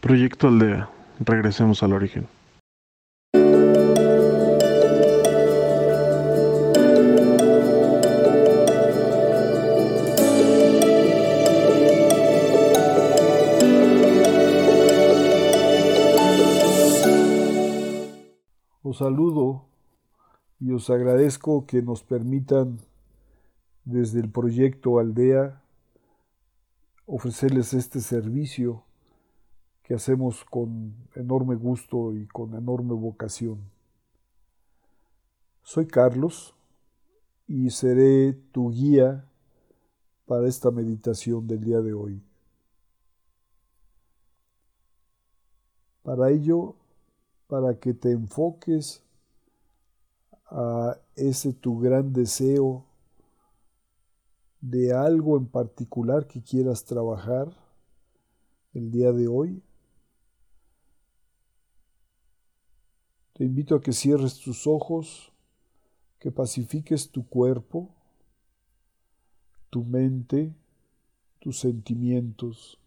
Proyecto Aldea. Regresemos al origen. Os saludo y os agradezco que nos permitan desde el proyecto Aldea ofrecerles este servicio que hacemos con enorme gusto y con enorme vocación. Soy Carlos y seré tu guía para esta meditación del día de hoy. Para ello, para que te enfoques a ese tu gran deseo de algo en particular que quieras trabajar el día de hoy, Te invito a que cierres tus ojos, que pacifiques tu cuerpo, tu mente, tus sentimientos.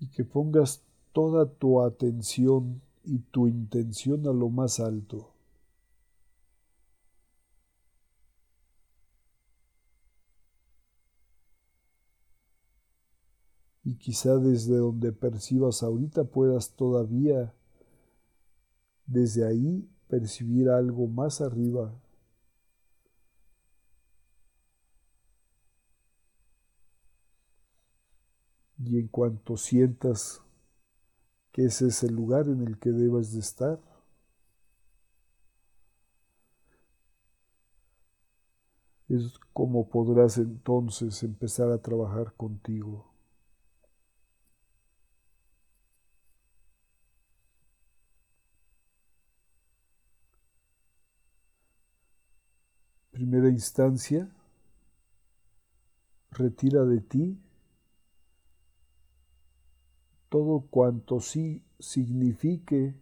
Y que pongas toda tu atención y tu intención a lo más alto. Y quizá desde donde percibas ahorita puedas todavía desde ahí percibir algo más arriba. Y en cuanto sientas que ese es el lugar en el que debes de estar, es como podrás entonces empezar a trabajar contigo. Primera instancia, retira de ti todo cuanto sí signifique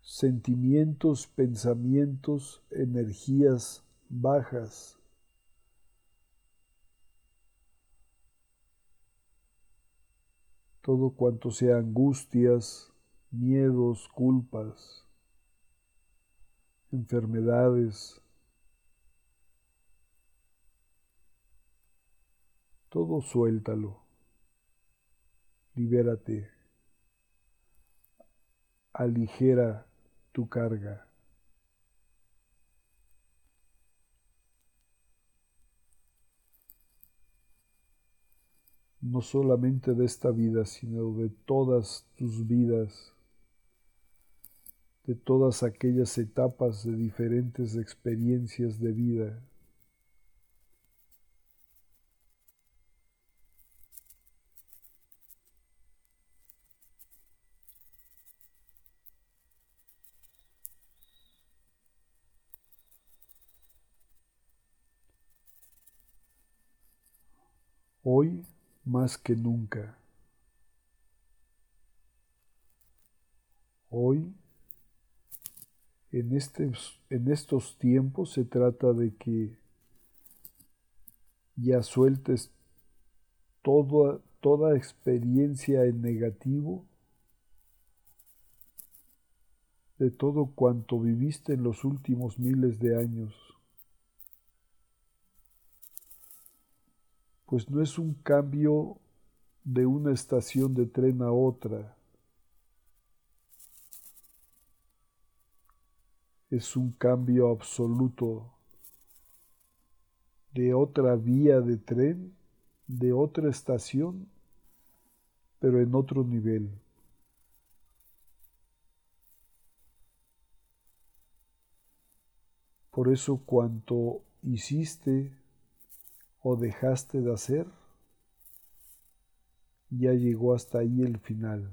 sentimientos, pensamientos, energías bajas. Todo cuanto sea angustias, miedos, culpas enfermedades, todo suéltalo, libérate, aligera tu carga. no solamente de esta vida, sino de todas tus vidas de todas aquellas etapas de diferentes experiencias de vida. Hoy más que nunca. Hoy en, este, en estos tiempos se trata de que ya sueltes toda, toda experiencia en negativo de todo cuanto viviste en los últimos miles de años. Pues no es un cambio de una estación de tren a otra, es un cambio absoluto de otra vía de tren, de otra estación, pero en otro nivel. Por eso cuanto hiciste o dejaste de hacer, ya llegó hasta ahí el final.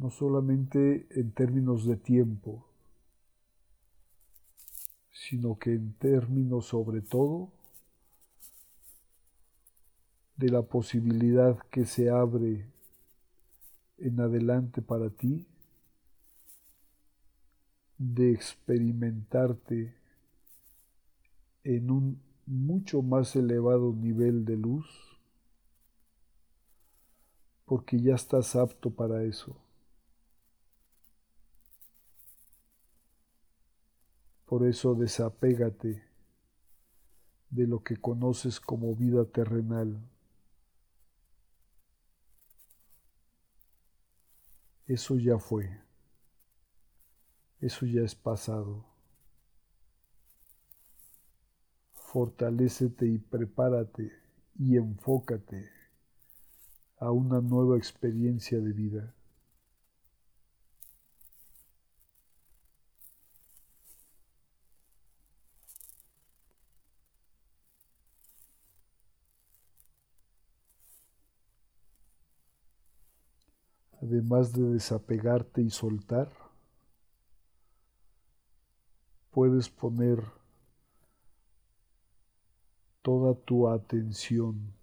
No solamente en términos de tiempo, sino que en términos sobre todo de la posibilidad que se abre en adelante para ti de experimentarte en un mucho más elevado nivel de luz porque ya estás apto para eso. Por eso desapégate de lo que conoces como vida terrenal. Eso ya fue. Eso ya es pasado. Fortalécete y prepárate y enfócate a una nueva experiencia de vida. Además de desapegarte y soltar, puedes poner toda tu atención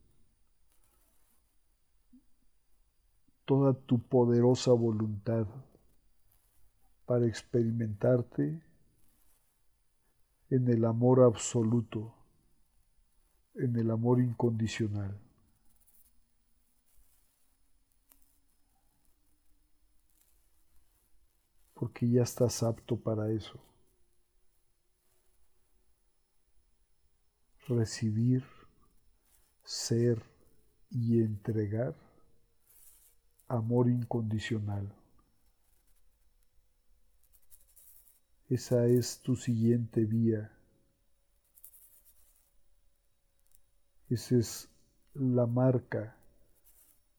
toda tu poderosa voluntad para experimentarte en el amor absoluto, en el amor incondicional. Porque ya estás apto para eso. Recibir, ser y entregar amor incondicional. Esa es tu siguiente vía. Esa es la marca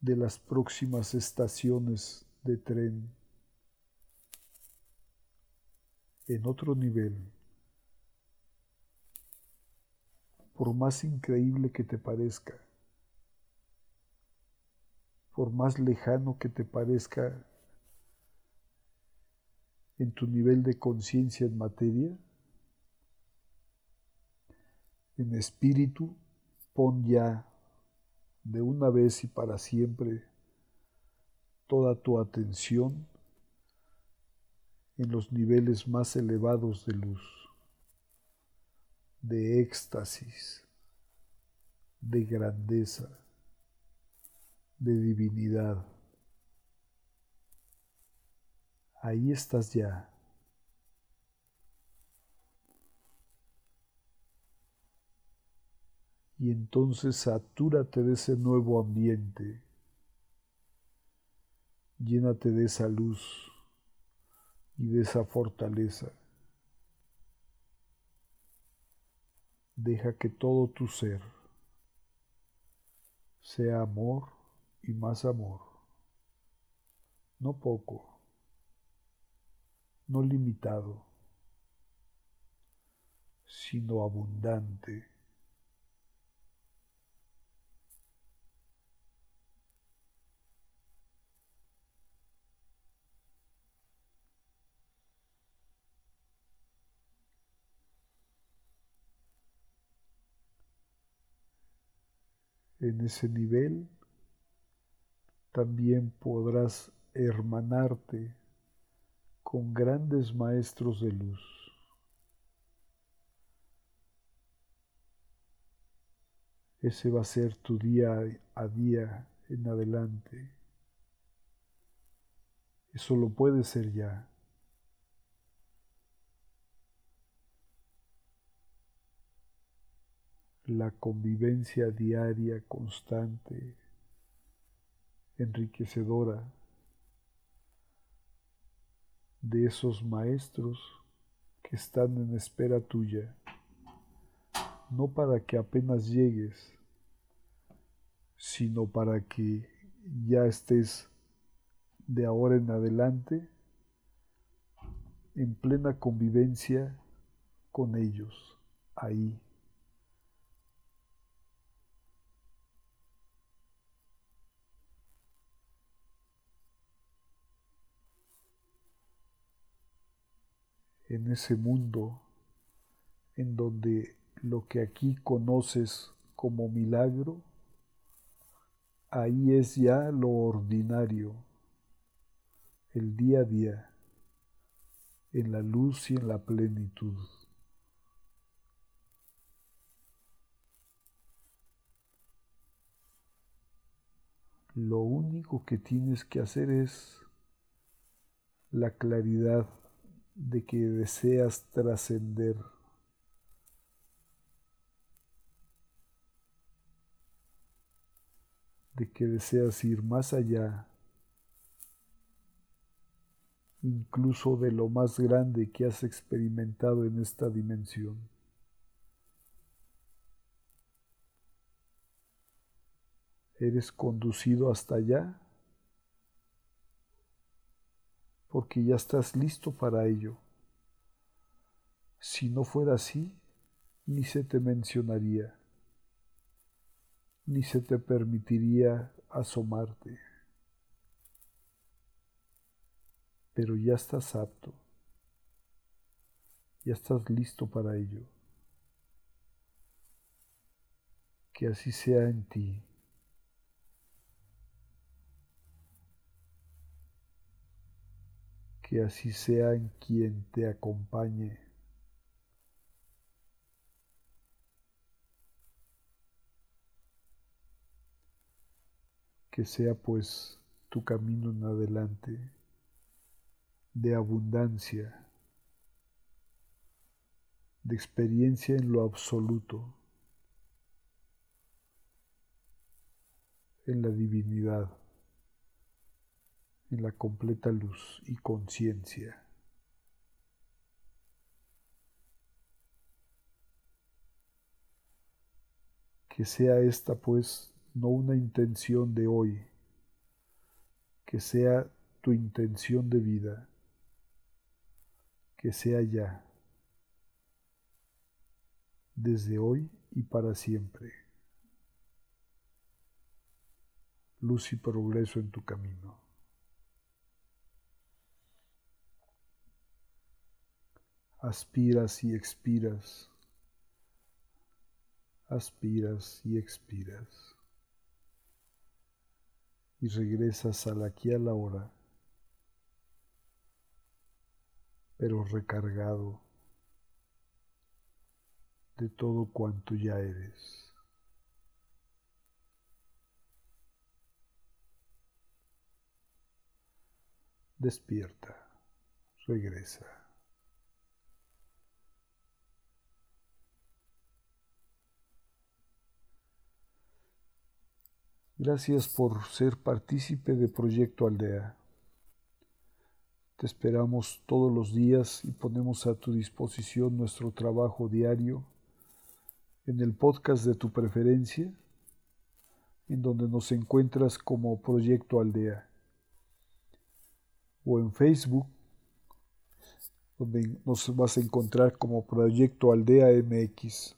de las próximas estaciones de tren. En otro nivel, por más increíble que te parezca, por más lejano que te parezca en tu nivel de conciencia en materia, en espíritu, pon ya de una vez y para siempre toda tu atención en los niveles más elevados de luz, de éxtasis, de grandeza de divinidad. Ahí estás ya. Y entonces satúrate de ese nuevo ambiente. Llénate de esa luz y de esa fortaleza. Deja que todo tu ser sea amor y más amor, no poco, no limitado, sino abundante. En ese nivel también podrás hermanarte con grandes maestros de luz. Ese va a ser tu día a día en adelante. Eso lo puede ser ya. La convivencia diaria constante enriquecedora de esos maestros que están en espera tuya, no para que apenas llegues, sino para que ya estés de ahora en adelante en plena convivencia con ellos, ahí en ese mundo en donde lo que aquí conoces como milagro, ahí es ya lo ordinario, el día a día, en la luz y en la plenitud. Lo único que tienes que hacer es la claridad de que deseas trascender. de que deseas ir más allá, incluso de lo más grande que has experimentado en esta dimensión. ¿Eres conducido hasta allá? Porque ya estás listo para ello. Si no fuera así, ni se te mencionaría ni se te permitiría asomarte. Pero ya estás apto, ya estás listo para ello. Que así sea en ti. Que así sea en quien te acompañe. que sea pues tu camino en adelante de abundancia, de experiencia en lo absoluto, en la divinidad, en la completa luz y conciencia. Que sea esta pues no una intención de hoy, que sea tu intención de vida, que sea ya, desde hoy y para siempre. Luz y progreso en tu camino. Aspiras y expiras. Aspiras y expiras y regresas al aquí a la hora, pero recargado de todo cuanto ya eres. Despierta, regresa. Gracias por ser partícipe de Proyecto Aldea. Te esperamos todos los días y ponemos a tu disposición nuestro trabajo diario en el podcast de tu preferencia, en donde nos encuentras como Proyecto Aldea, o en Facebook, donde nos vas a encontrar como Proyecto Aldea MX.